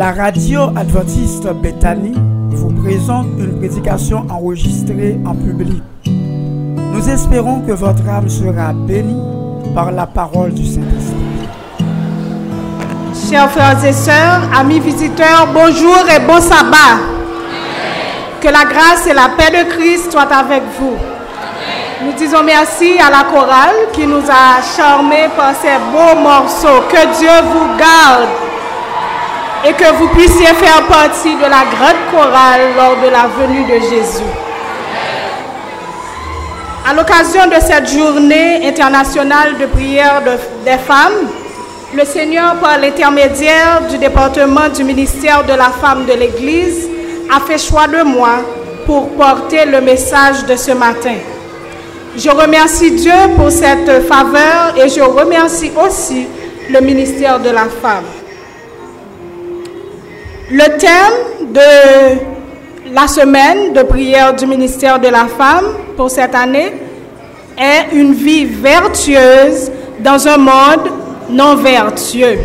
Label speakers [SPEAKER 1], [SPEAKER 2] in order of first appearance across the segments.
[SPEAKER 1] La radio adventiste Bethany vous présente une prédication enregistrée en public. Nous espérons que votre âme sera bénie par la parole du Saint-Esprit.
[SPEAKER 2] Chers frères et sœurs, amis visiteurs, bonjour et bon sabbat. Que la grâce et la paix de Christ soient avec vous. Nous disons merci à la chorale qui nous a charmés par ces beaux morceaux. Que Dieu vous garde et que vous puissiez faire partie de la grande chorale lors de la venue de Jésus. À l'occasion de cette journée internationale de prière de- des femmes, le Seigneur, par l'intermédiaire du département du ministère de la femme de l'Église, a fait choix de moi pour porter le message de ce matin. Je remercie Dieu pour cette faveur et je remercie aussi le ministère de la femme. Le thème de la semaine de prière du ministère de la femme pour cette année est une vie vertueuse dans un monde non vertueux.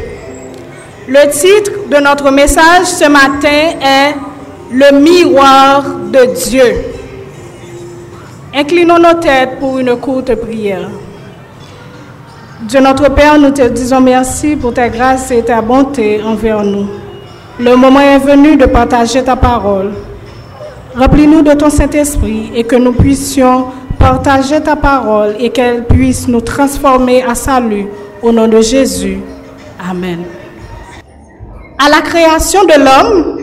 [SPEAKER 2] Le titre de notre message ce matin est Le miroir de Dieu. Inclinons nos têtes pour une courte prière. Dieu notre Père, nous te disons merci pour ta grâce et ta bonté envers nous. Le moment est venu de partager ta parole. Remplis-nous de ton Saint-Esprit et que nous puissions partager ta parole et qu'elle puisse nous transformer à salut au nom de Jésus. Amen. À la création de l'homme,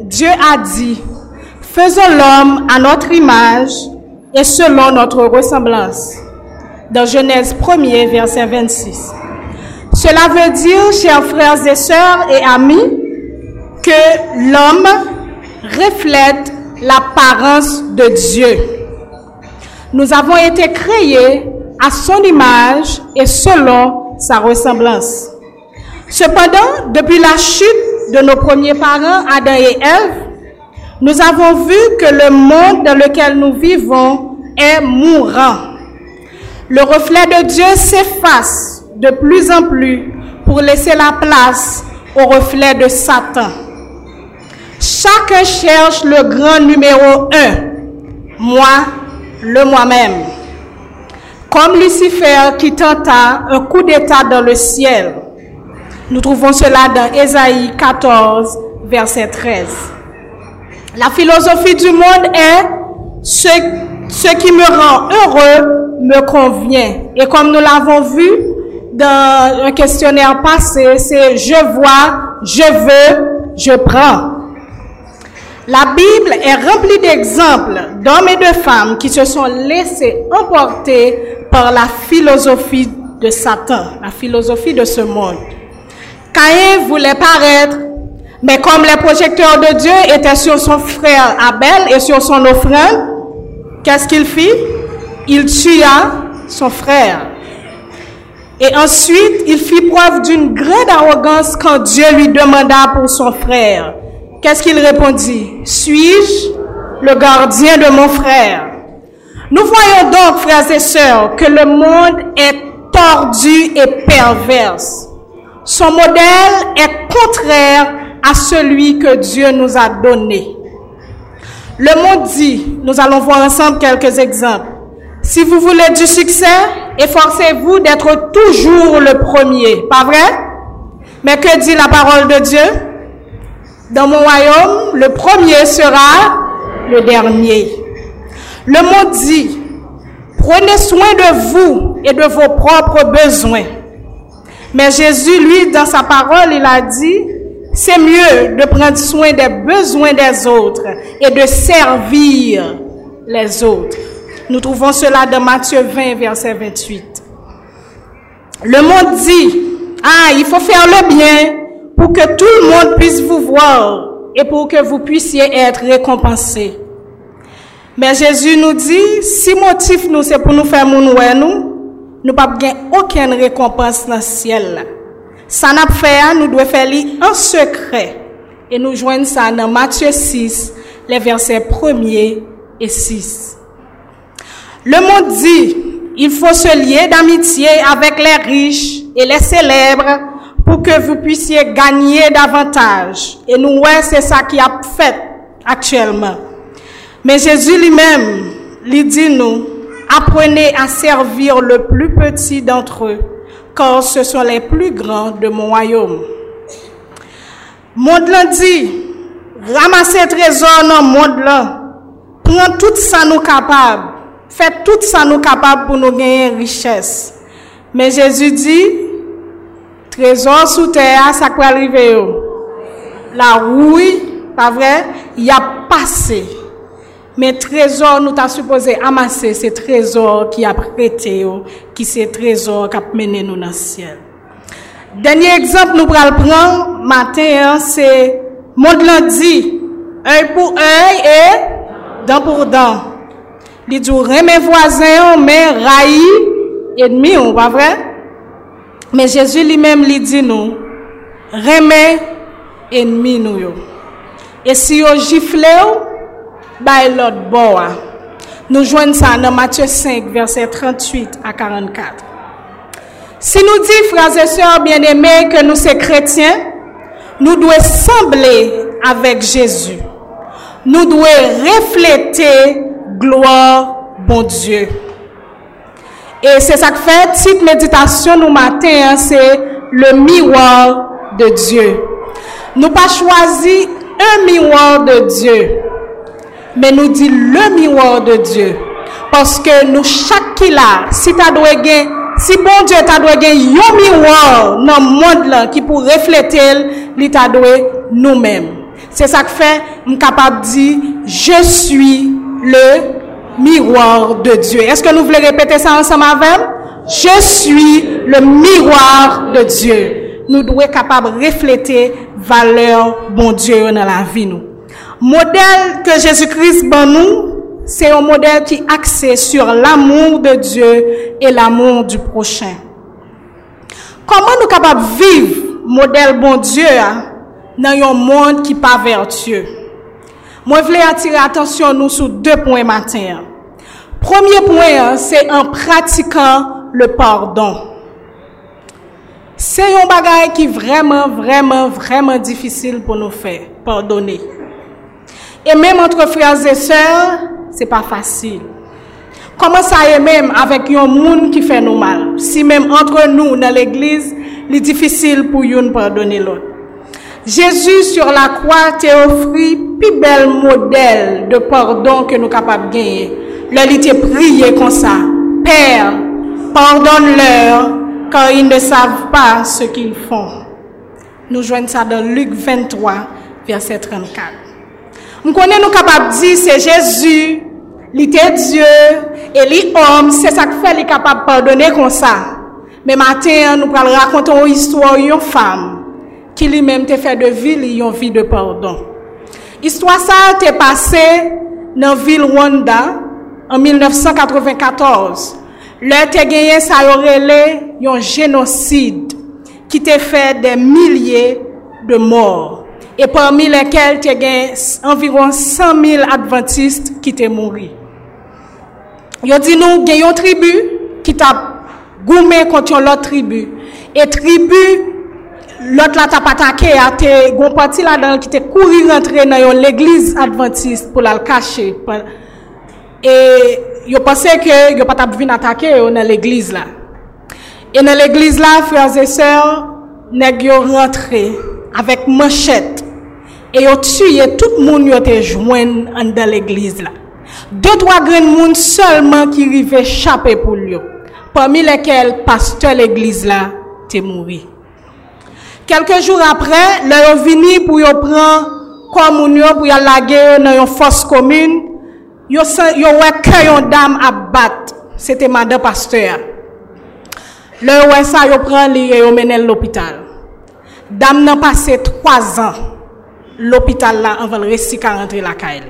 [SPEAKER 2] Dieu a dit, faisons l'homme à notre image et selon notre ressemblance. Dans Genèse 1er, verset 26. Cela veut dire, chers frères et sœurs et amis, que l'homme reflète l'apparence de Dieu. Nous avons été créés à son image et selon sa ressemblance. Cependant, depuis la chute de nos premiers parents, Adam et Ève, nous avons vu que le monde dans lequel nous vivons est mourant. Le reflet de Dieu s'efface de plus en plus pour laisser la place au reflet de Satan. Chacun cherche le grand numéro un, moi, le moi-même. Comme Lucifer qui tenta un coup d'état dans le ciel. Nous trouvons cela dans Ésaïe 14, verset 13. La philosophie du monde est ce, ce qui me rend heureux me convient. Et comme nous l'avons vu dans un questionnaire passé, c'est je vois, je veux, je prends. La Bible est remplie d'exemples d'hommes et de femmes qui se sont laissés emporter par la philosophie de Satan, la philosophie de ce monde. Caïn voulait paraître, mais comme les projecteurs de Dieu étaient sur son frère Abel et sur son offrande, qu'est-ce qu'il fit? Il tua son frère. Et ensuite, il fit preuve d'une grande arrogance quand Dieu lui demanda pour son frère. Qu'est-ce qu'il répondit? Suis-je le gardien de mon frère? Nous voyons donc, frères et sœurs, que le monde est tordu et perverse. Son modèle est contraire à celui que Dieu nous a donné. Le monde dit, nous allons voir ensemble quelques exemples. Si vous voulez du succès, efforcez-vous d'être toujours le premier. Pas vrai? Mais que dit la parole de Dieu? Dans mon royaume, le premier sera le dernier. Le monde dit, prenez soin de vous et de vos propres besoins. Mais Jésus, lui, dans sa parole, il a dit, c'est mieux de prendre soin des besoins des autres et de servir les autres. Nous trouvons cela dans Matthieu 20, verset 28. Le monde dit, ah, il faut faire le bien pour que tout le monde puisse vous voir et pour que vous puissiez être récompensés. Mais Jésus nous dit, si motif nous c'est pour nous faire mon nous, nous pas aucune récompense dans le ciel. Ça n'a fait, nous devons faire en secret. Et nous joignons ça dans Matthieu 6, les versets 1er et 6. Le monde dit, il faut se lier d'amitié avec les riches et les célèbres pour que vous puissiez gagner davantage. Et nous, ouais, c'est ça qui a fait actuellement. Mais Jésus lui-même, lui dit nous, apprenez à servir le plus petit d'entre eux, car ce sont les plus grands de mon royaume. Monde dit, ramassez trésor dans monde là, prends tout ça nous capable, faites tout ça nous capable pour nous gagner richesse. Mais Jésus dit, trésor sous terre, ça peut arriver. La rouille, pas vrai, il a passé. Mais trésor, nous t'a supposé amasser ces trésors qui a prêté, qui ces trésors qui a mené nous dans le ciel. Dernier exemple, nous prenons prendre matin, c'est monde dit, œil pour œil et dent pour dent. Il dit, mes voisins, mais raï ennemi, pas vrai? Mais Jésus lui-même lui dit nous, remets ennemi nous. Et si yo gifle bah l'autre bois. Nous joignons ça dans Matthieu 5, verset 38 à 44. Si nous disons, frères et sœurs bien-aimés, que nous sommes chrétiens, nous devons sembler avec Jésus. Nous devons refléter gloire, bon Dieu. E se sak fè, tit meditasyon nou maten, se le miwar de Diyo. Nou pa chwazi un miwar de Diyo, men nou di le miwar de Diyo. Paske nou chak ki la, si ta dwe gen, si bon Diyo ta dwe gen yon miwar nan moun lan ki pou reflete el, li ta dwe nou men. Se sak fè, m kapab di, je suis le miroir de Dieu. Est-ce que nous voulons répéter ça ensemble avec? Je suis le miroir de Dieu. Nous devons être capables de refléter valeur bon Dieu dans la vie nous. Modèle que Jésus-Christ ban nous, c'est un modèle qui est axé sur l'amour de Dieu et l'amour du prochain. Comment nous sommes capables de vivre modèle bon Dieu hein, dans un monde qui n'est pas vertueux? Moi, je voulais attirer attention nous sur deux points matin. Premier point, c'est en pratiquant le pardon. C'est un bagage qui est vraiment, vraiment, vraiment difficile pour nous faire, pardonner. Et même entre frères et sœurs, c'est pas facile. Comment ça est même avec un monde qui fait nous mal? Si même entre nous, dans l'église, il est difficile pour nous pardonner l'autre. Jésus sur la croix t'a offert plus bel modèle de pardon que nous sommes capables de gagner. Leur était prié comme ça. Père, pardonne-leur car ils ne savent pas ce qu'ils font. Nous joignons ça dans Luc 23, verset 34. Nous connaissons capables de dire c'est Jésus, il était Dieu et les hommes, c'est ça que fait les capables de pardonner comme ça. Mais maintenant, nous allons raconter une histoire d'une femme qui lui-même t'a fait de ville une vie de pardon. Histoire ça t'est passée dans la ville Rwanda en 1994. Le te gagné ça aurait un génocide qui t'a fait des milliers de morts et parmi lesquels gagné environ 100 000 adventistes qui t'ont morts. Yo dit nous une tribu qui t'a goumé contre l'autre tribu et tribu l'autre là t'a pas attaqué a te gon parti là dedans qui te couru rentrer dans l'église adventiste pour la cacher. Et yo pensé que yo pas t'a venir attaquer dans l'église là. Et dans l'église là frères et sœurs nèg yo rentré avec manchette. Et yo tué tout le monde yo te joindre dans l'église là. Deux trois grands monde seulement qui rivaient échapper pour lui parmi lesquels pasteur l'église là t'est mort Quelques jours après, leur vini pour y prendre communion pour laguer dans une fosse commune. Yo yo ouais yon dame à battre. C'était madame pasteur. Le ouais ça yo prend li yo mène l'hôpital. Dame n'a passé trois ans l'hôpital là avant le récit rentrer la caille.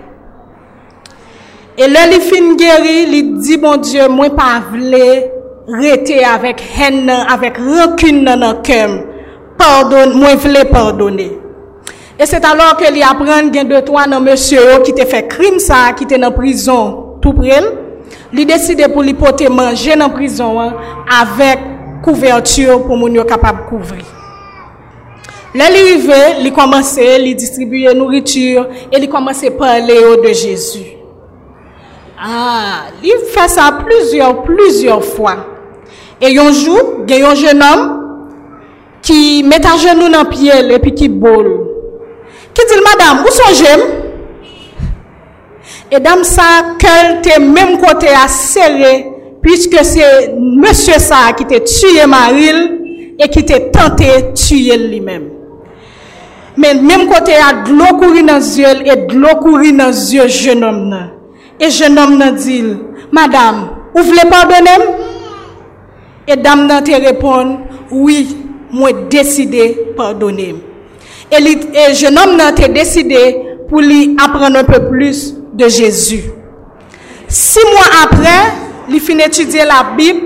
[SPEAKER 2] Et là, il fin guéri, il dit, bon Dieu, moi pas vle rester avec haine, avec rancune dans le cœur pardonne, moi voulais pardonner. Et c'est alors que lui apprend bien de toi dans monsieur qui te fait crime ça, qui était dans prison tout près. Il décide pour lui porter manger dans prison hein, avec couverture pour mon capable couvrir. Là, il arrivé, il commençait, il distribuer nourriture et il commençait à parler de Jésus. Ah, il fait ça plusieurs, plusieurs fois. Et un jour, il y a un jeune homme qui met à genoux dans pied et puis qui boule. Qui dit, madame, où sont j'aime? Et dame ça, qu'elle était même côté à serrer, puisque c'est monsieur ça qui t'a tué Maril et qui t'a tenté de tuer lui-même. Mais même côté à de l'eau dans les yeux et de l'eau dans les yeux jeune homme. Et jeune homme dit, madame, vous voulez pardonner? Et dame te répond, oui, moi décidé pardonner. Et, li, et jeune homme te décidé pour lui apprendre un peu plus de Jésus. Six mois après, il finit étudier la Bible,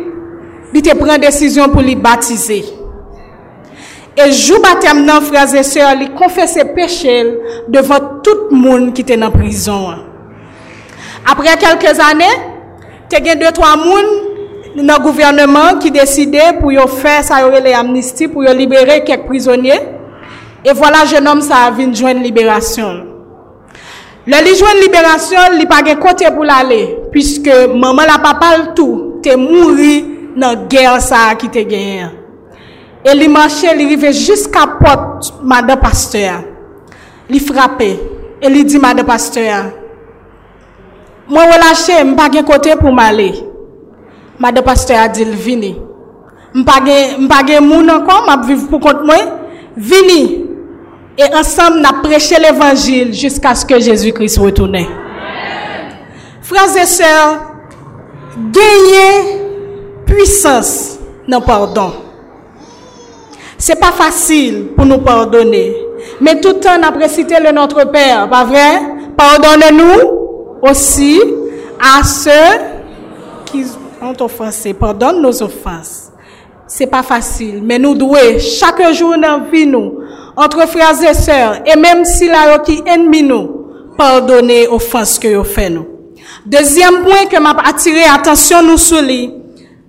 [SPEAKER 2] il prend décision pour lui baptiser. Et jour baptême frères et sœurs, il confesse péché devant tout le monde qui était dans la prison. Après quelques années, tu as le gouvernement qui décidaient pour yo faire ça, yo les amnistie, pour yo libérer quelques prisonniers. Et voilà, jeune homme, ça a venu joindre libération. Le li joindre libération, il pas de côté pour l'aller, puisque maman la papa tout, t'es mouru dans guerre ça qui te gagné. Et il marchait, il arrivait jusqu'à porte madame pasteur. Il frappait. Et il dit madame pasteur, moi relâché, m'pas gen côté pour m'aller. Madame pasteur a dit vini. M'pas gen moun encore, m'a vivre pour compte moi. Vini. Et ensemble n'a prêché l'évangile jusqu'à ce que Jésus-Christ retourne. Frères et sœurs, gagner puissance dans pardon. C'est pas facile pour nous pardonner. Mais tout le temps, on a cité le Notre Père, pas vrai? Pardonne-nous aussi à ceux qui ont offensé. Pardonne nos offenses. C'est pas facile, mais nous devons chaque jour dans la vie nous, entre frères et sœurs, et même si la qui ennemi nous, pardonner offenses que vous fait nous. Deuxième point que m'a attiré attention nous sur lui,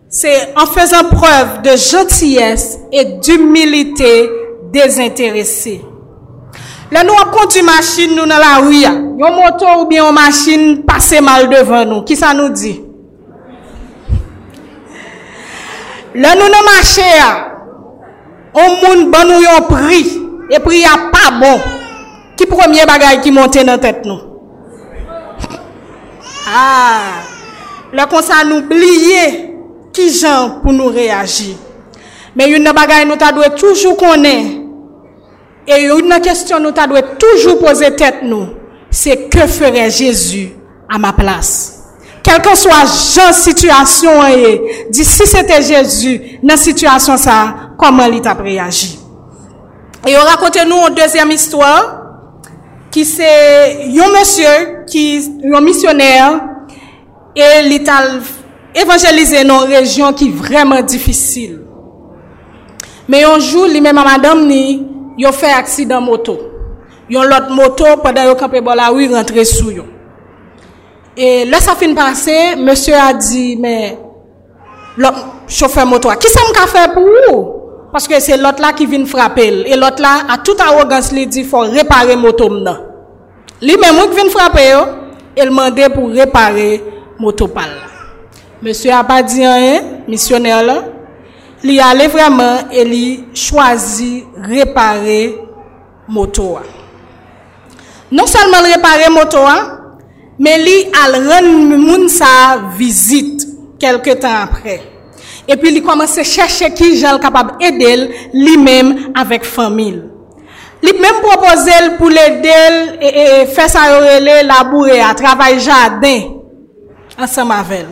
[SPEAKER 2] c'est en faisant preuve de gentillesse et d'humilité désintéressée. Là, nous avons conduit machine nous dans la rue, une moto ou bien une machine passé mal devant nous. Qui ça nous dit? Là, nous avons marché, on moun ban nous yon prix, et prix a pas bon. Qui premier bagage qui monte dans la tête nous? Ah! Qu'on ça nous oublier qui gens pour nous réagir. Mais une bagaille nous ta doit toujours connaître. Et une question nous ta doit toujours poser tête nous. C'est que ferait Jésus à ma place? kelke swa jan situasyon e, di si sete Jezu nan situasyon sa, koman li tap reagi. E yo rakonte nou an dezyanm histwa, ki se yon monsye, ki yon misyoner, e li tal evanjelize nan rejyon ki vreman difisil. Me yonjou li men mamadam ni, yo fe aksidan moto. Yon lot moto, padan yo kape bol awi rentre sou yon. Et là ça fin passer, monsieur a dit mais l'autre chauffeur moto, qui ça m'a fait pour vous? Parce que c'est l'autre là qui vient frapper et l'autre là a toute arrogance lui dit faut réparer moto maintenant. Lui même qui vient frapper il demandé pour réparer moto pal. Monsieur a pas dit rien, missionnaire là. Il allait vraiment et il choisi réparer moto. Non seulement réparer moto, men li al ren moun sa vizit kelke tan apre. Epi li komanse chèche ki jal kapab edel li menm avèk famil. Li menm propozèl pou l'edel e, e, e fè sa yorele laboure a travay jaden ansan mavel.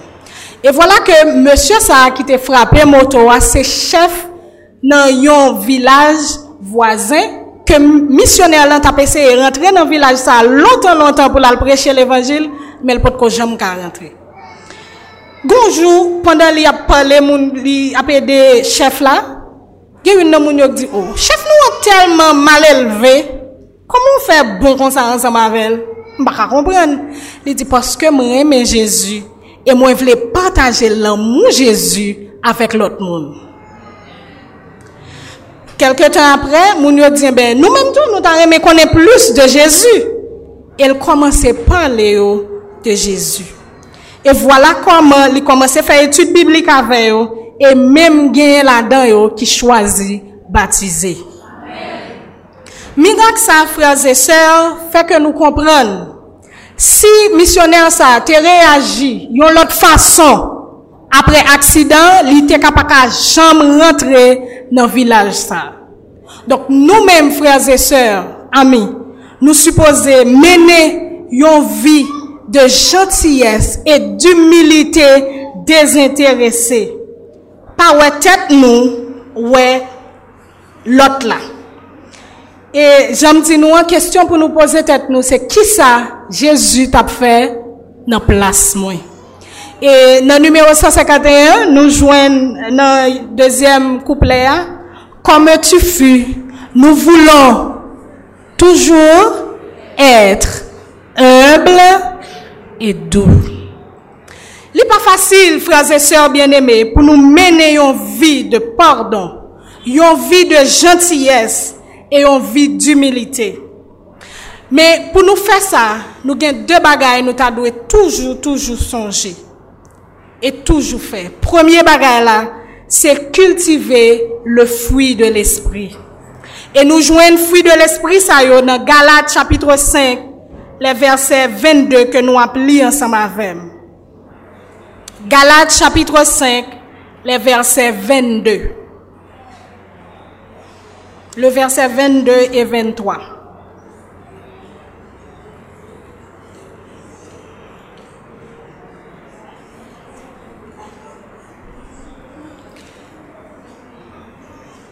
[SPEAKER 2] E vwala ke monsye sa ki te frapè motowa se chèf nan yon vilaj vwazen que missionnaire là t'a rentrer dans le village ça longtemps longtemps pour aller prêcher l'évangile, mais il peut jamais rentrer. Bonjour, pendant qu'il a parlé, il a aidé chef là, il y a une moun qui dit, oh, chef nous est tellement mal élevé, comment on fait bon comme ça ensemble avec elle? Je ne comprendre. Il dit, parce que moi j'aime Jésus, et moi je voulais partager l'amour Jésus avec l'autre monde. Quelque temps après, moun yo dit, ben, nous même tout, nous t'en aimé connaître plus de Jésus. Elle commençait à parler de Jésus. Et voilà comment il commençait à faire études bibliques avec eux, et même gagner là-dedans qui choisit baptiser. Miracle ça, frères et sœurs, fait que nous comprenons. Si missionnaire ça te réagi yon l'autre façon après accident, il était capable de jamais rentrer dans le village. Donc nous-mêmes frères et sœurs, amis, nous supposons mener une vie de gentillesse et d'humilité désintéressée. Pas ouais tête nous, ouais l'autre là. Et j'aime dire une question pour nous poser qui ça Jésus t'a fait dans place moi? Et dans le numéro 151, nous joignons dans le deuxième couplet, comme tu fus, nous voulons toujours être humble et doux. Il n'est pas facile, frères et sœurs bien-aimés, pour nous mener une vie de pardon, une vie de gentillesse et une vie d'humilité. Mais pour nous faire ça, nous avons deux bagages nous devons toujours, toujours songer. Et toujours faire. Premier bagage là, c'est cultiver le fruit de l'esprit. Et nous jouons le fruit de l'esprit, ça y est, dans Galates chapitre 5, les versets 22 que nous appelons ensemble avec. Galates chapitre 5, les versets 22. Le verset 22 et 23.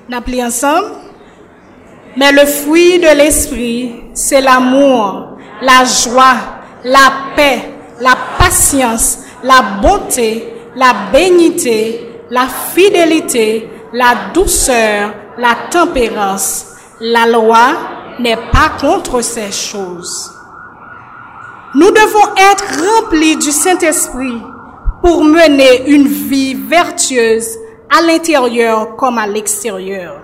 [SPEAKER 2] N'appelons ensemble. Mais le fruit de l'esprit, c'est l'amour, la joie, la paix, la patience, la bonté, la bénité, la fidélité, la douceur, la tempérance. La loi n'est pas contre ces choses. Nous devons être remplis du Saint-Esprit pour mener une vie vertueuse à l'intérieur comme à l'extérieur.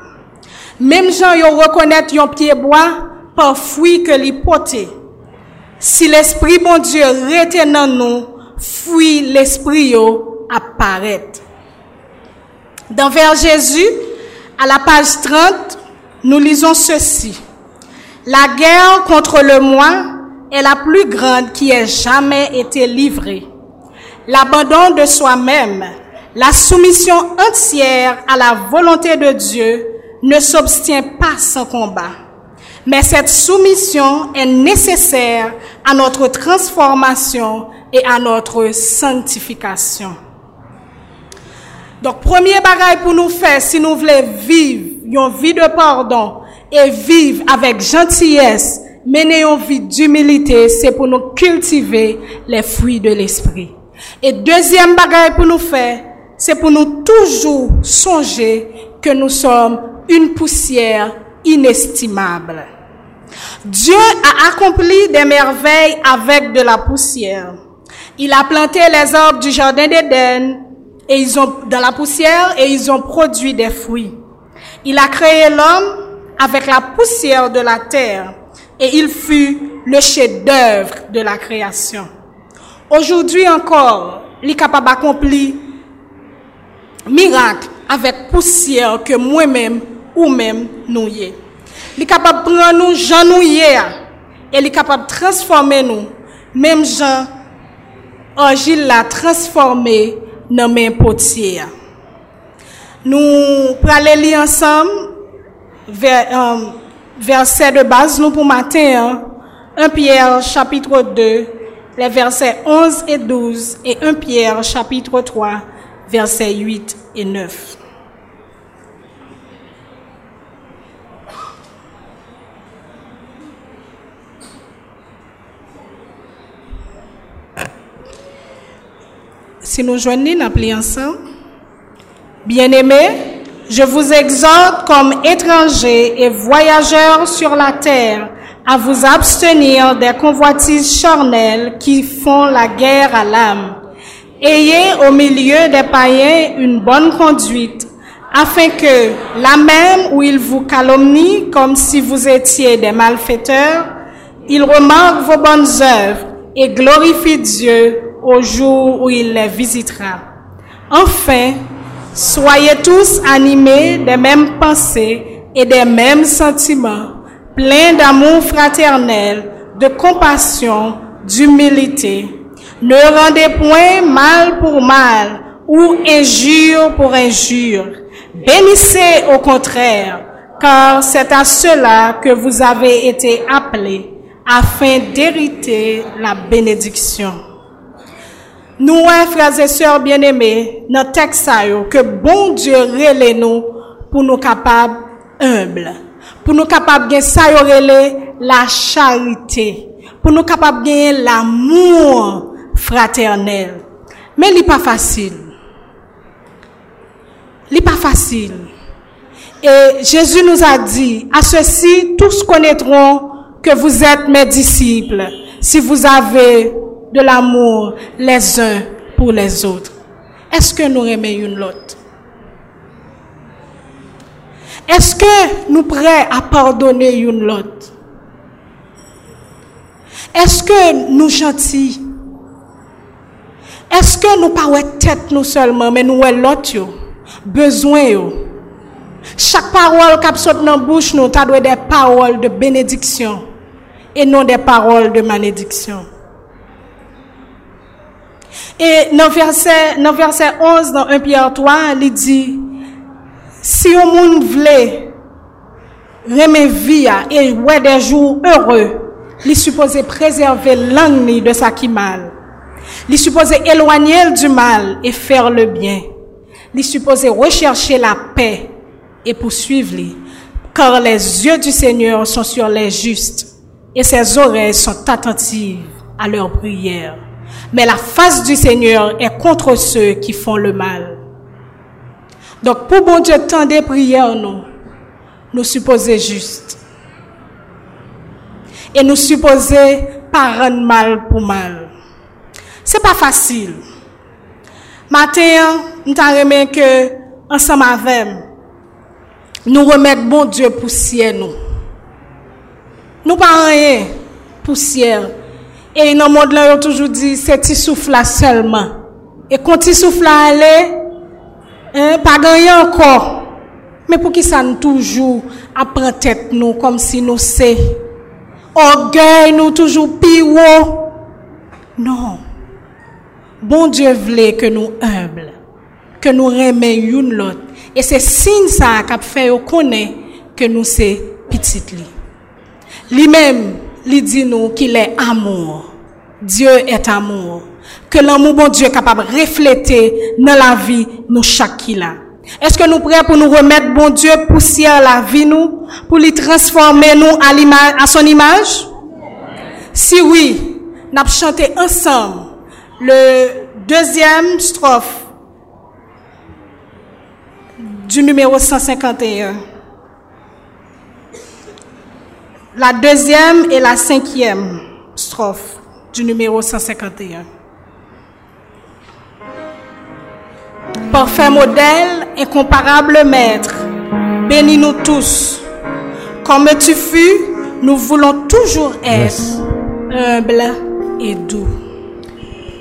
[SPEAKER 2] Même gens yo reconnaître yon pied bois par fruit que li. Si l'esprit bon Dieu rete dans nous, fruit l'esprit yo apparaît. Dans vers Jésus, à la page 30, nous lisons ceci. La guerre contre le moi est la plus grande qui ait jamais été livrée. L'abandon de soi-même, la soumission entière à la volonté de Dieu ne s'obtient pas sans combat. Mais cette soumission est nécessaire à notre transformation et à notre sanctification. Donc, premier bagage pour nous faire, si nous voulons vivre une vie de pardon et vivre avec gentillesse, mener une vie d'humilité, c'est pour nous cultiver les fruits de l'esprit. Et deuxième bagage pour nous faire, c'est pour nous toujours songer que nous sommes une poussière inestimable. Dieu a accompli des merveilles avec de la poussière. Il a planté les arbres du jardin d'Éden et ils ont dans la poussière et ils ont produit des fruits. Il a créé l'homme avec la poussière de la terre et il fut le chef-d'œuvre de la création. Aujourd'hui encore, il est miracle avec poussière que moi-même ou même nous y Il est capable de prendre nous, Jean nous y et il est capable de transformer nous, même Jean, argile l'a transformé dans mes potiers. Nous allons lire ensemble vers, euh, verset de base nous pour matin, 1 hein. Pierre chapitre 2, les versets 11 et 12 et 1 Pierre chapitre 3, versets 8 et 9. Si nous joignons, ensemble. Bien-aimés, je vous exhorte comme étrangers et voyageurs sur la terre à vous abstenir des convoitises charnelles qui font la guerre à l'âme. Ayez au milieu des païens une bonne conduite, afin que, là même où il vous calomnie comme si vous étiez des malfaiteurs, il remarque vos bonnes œuvres et glorifie Dieu au jour où il les visitera. Enfin, soyez tous animés des mêmes pensées et des mêmes sentiments, pleins d'amour fraternel, de compassion, d'humilité. Ne rendez point mal pour mal ou injure pour injure. Bénissez au contraire, car c'est à cela que vous avez été appelés, afin d'hériter la bénédiction. Nous, hein, frères et sœurs bien-aimés, notre texte que bon Dieu relève nous pour nous capables humbles, pour nous capables de ça la charité, pour nous capables de l'amour fraternel. Mais il n'est pas facile. Il n'est pas facile. Et Jésus nous a dit, à ceci, tous connaîtront que vous êtes mes disciples, si vous avez de l'amour les uns pour les autres. Est-ce que nous aimons une l'autre? Est-ce que nous prêts à pardonner une l'autre? Est-ce que nous gentils? Est-ce que nous pas tête nous seulement, mais nous l'autre besoin Chaque parole qui sort dans la bouche nous, doit des paroles de bénédiction et non des paroles de malédiction. Et dans verset, dans verset 11, dans 1 Pierre 3, il dit, si au monde voulait remettre vie et ouais des jours heureux, il supposé préserver l'ennemi de sa qui mal. Il supposé éloigner du mal et faire le bien. Il supposé rechercher la paix et poursuivre les. Car les yeux du Seigneur sont sur les justes et ses oreilles sont attentives à leurs prières. Mais la face du Seigneur est contre ceux qui font le mal. Donc, pour bon Dieu, tant des prières, nous, nous supposer juste. Et nous supposer pas rendre mal pour mal. C'est pas facile. Matin, nous t'en que, ensemble avec nous remettre bon Dieu poussière nous. Nous pas rien poussière. Et dans le monde là, on toujours dit, c'est petit souffle seulement. Et quand il souffle aller, hein, pas gagner encore. Mais pour qui ça nous toujours apprend tête nous comme si nous c'est orgueil nous toujours pire Non. Bon Dieu voulait que nous humbles, que nous remettions une l'autre. Et c'est signe ça qui fait connaître que nous c'est petite Lui-même, il dit nous qu'il est amour. Dieu est amour. Que l'amour bon Dieu est capable de refléter dans la vie nous chaque. Est-ce que nous prêts pour nous remettre bon Dieu poussière la vie nous, pour lui transformer nous à à son image? Si oui, nous chanté ensemble le deuxième strophe du numéro 151 la deuxième et la cinquième strophe du numéro 151. Parfait modèle, incomparable maître, bénis-nous tous. Comme tu fus, nous voulons toujours être humbles et doux.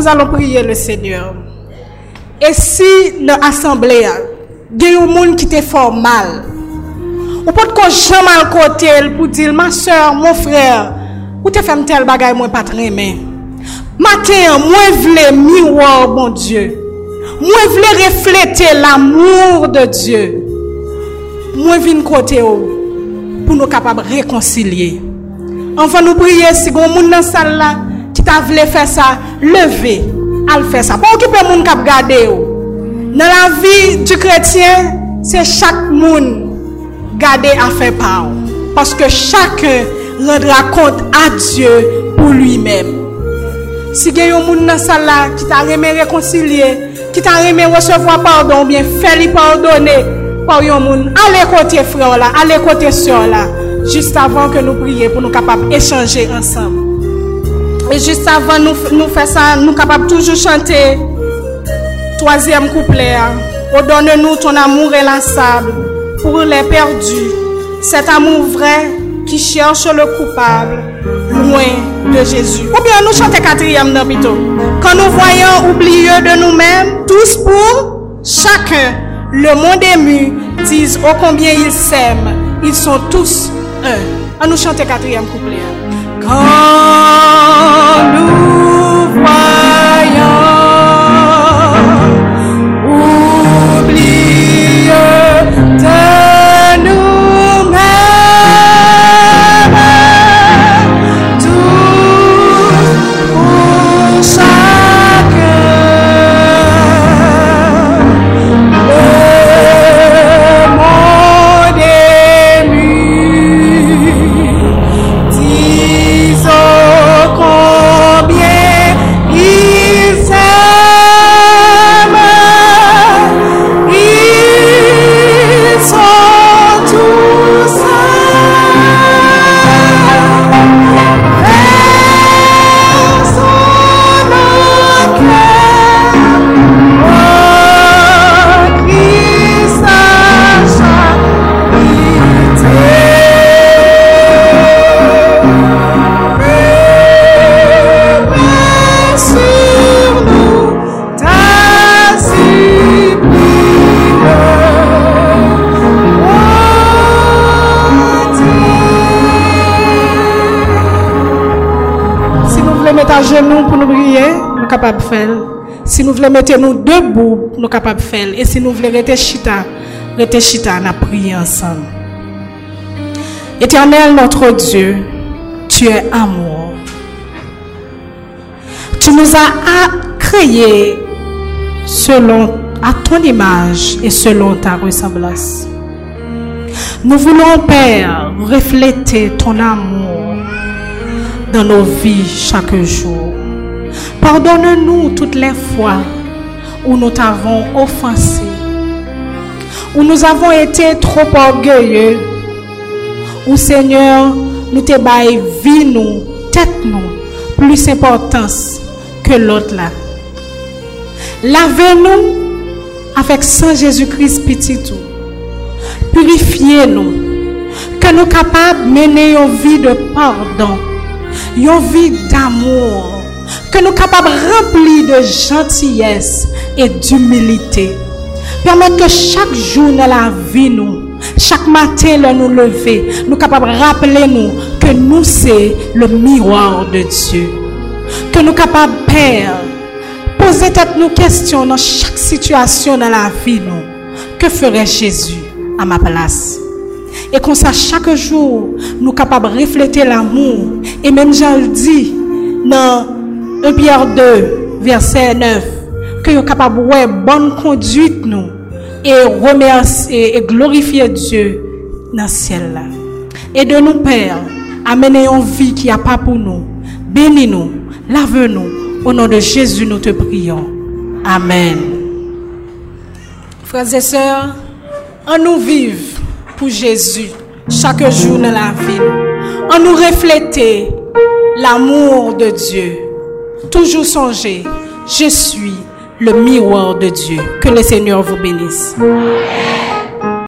[SPEAKER 3] modèle.
[SPEAKER 2] allons prier le Seigneur. Et si l'assemblée, il y a des gens qui te font mal, ou peut qu'on jamais à côté pour dire, ma soeur, mon frère, ou te fait un tel bagay, moi pas très. Matin, moi vle miroir, bon Dieu. Moi vle refléter l'amour de Dieu. Moi vin côté ou pour nous capables de réconcilier. Enfin, nous prier si gon moun dans salle là qui t'a voulu faire ça, lever, al faire ça. Pas occuper moun k'ap garder ou. Dans la vie du chrétien, c'est chaque moun garder à faire part. Parce que chacun rendra compte à Dieu pour lui-même. Si gen yon moun dans salle qui t'a aimé réconcilier, qui t'a aimé recevoir pardon, bien faire lui pardonner par yon moun, allez côté frère là, allez côté soeur là, juste avant que nous prions pour nous capables d'échanger ensemble. Et juste avant nous nous faire ça, nous capables toujours chanter troisième couplet. hein. Oh, donne-nous ton amour inlassable pour les perdus. Cet amour vrai qui cherche le coupable loin de Jésus. Ou bien nous chantons quatrième dans plutôt. Quand nous voyons oublieux de nous-mêmes, tous pour chacun, le monde ému disent oh combien ils s'aiment. Ils sont tous un. À nous chanter quatrième couplet. Hein. Faire. Si nous voulons mettre nous debout, nous sommes capables de faire. Et si nous voulons rester chita, rester chita, nous prier ensemble. Éternel notre Dieu, tu es amour. Tu nous as créés selon à ton image et selon ta ressemblance. Nous voulons, Père, refléter ton amour dans nos vies chaque jour. Pardonne-nous toutes les fois où nous t'avons offensé, où nous avons été trop orgueilleux, où Seigneur, nous te baillons vie tête nous, plus importance que l'autre là. Lavez-nous avec sang Jésus-Christ petit tout. Purifiez-nous. Que nous capables de mener une vie de pardon, une vie d'amour. Que nous capables de remplir de gentillesse et d'humilité. Permettre que chaque jour dans la vie, nous, chaque matin, là, nous lever, nous capables rappeler nous que nous, c'est le miroir de Dieu. Que nous capables, Père, poser tête nous questions dans chaque situation dans la vie, nous. Que ferait Jésus à ma place? Et comme ça, chaque jour, nous capables de refléter l'amour. Et même Jean le dit dans 1 Pierre 2, verset 9, que nous capables de bonne conduite nous et remercier et glorifier Dieu dans le ciel là. Et de nous, Père, amener une vie qui a pas pour nous. Bénis-nous, lave-nous. Au nom de Jésus, nous te prions. Amen. Frères et sœurs, on nous vive pour Jésus chaque jour dans la vie. On nous refléter l'amour de Dieu. Toujours songer, je suis le miroir de Dieu. Que le Seigneur vous bénisse.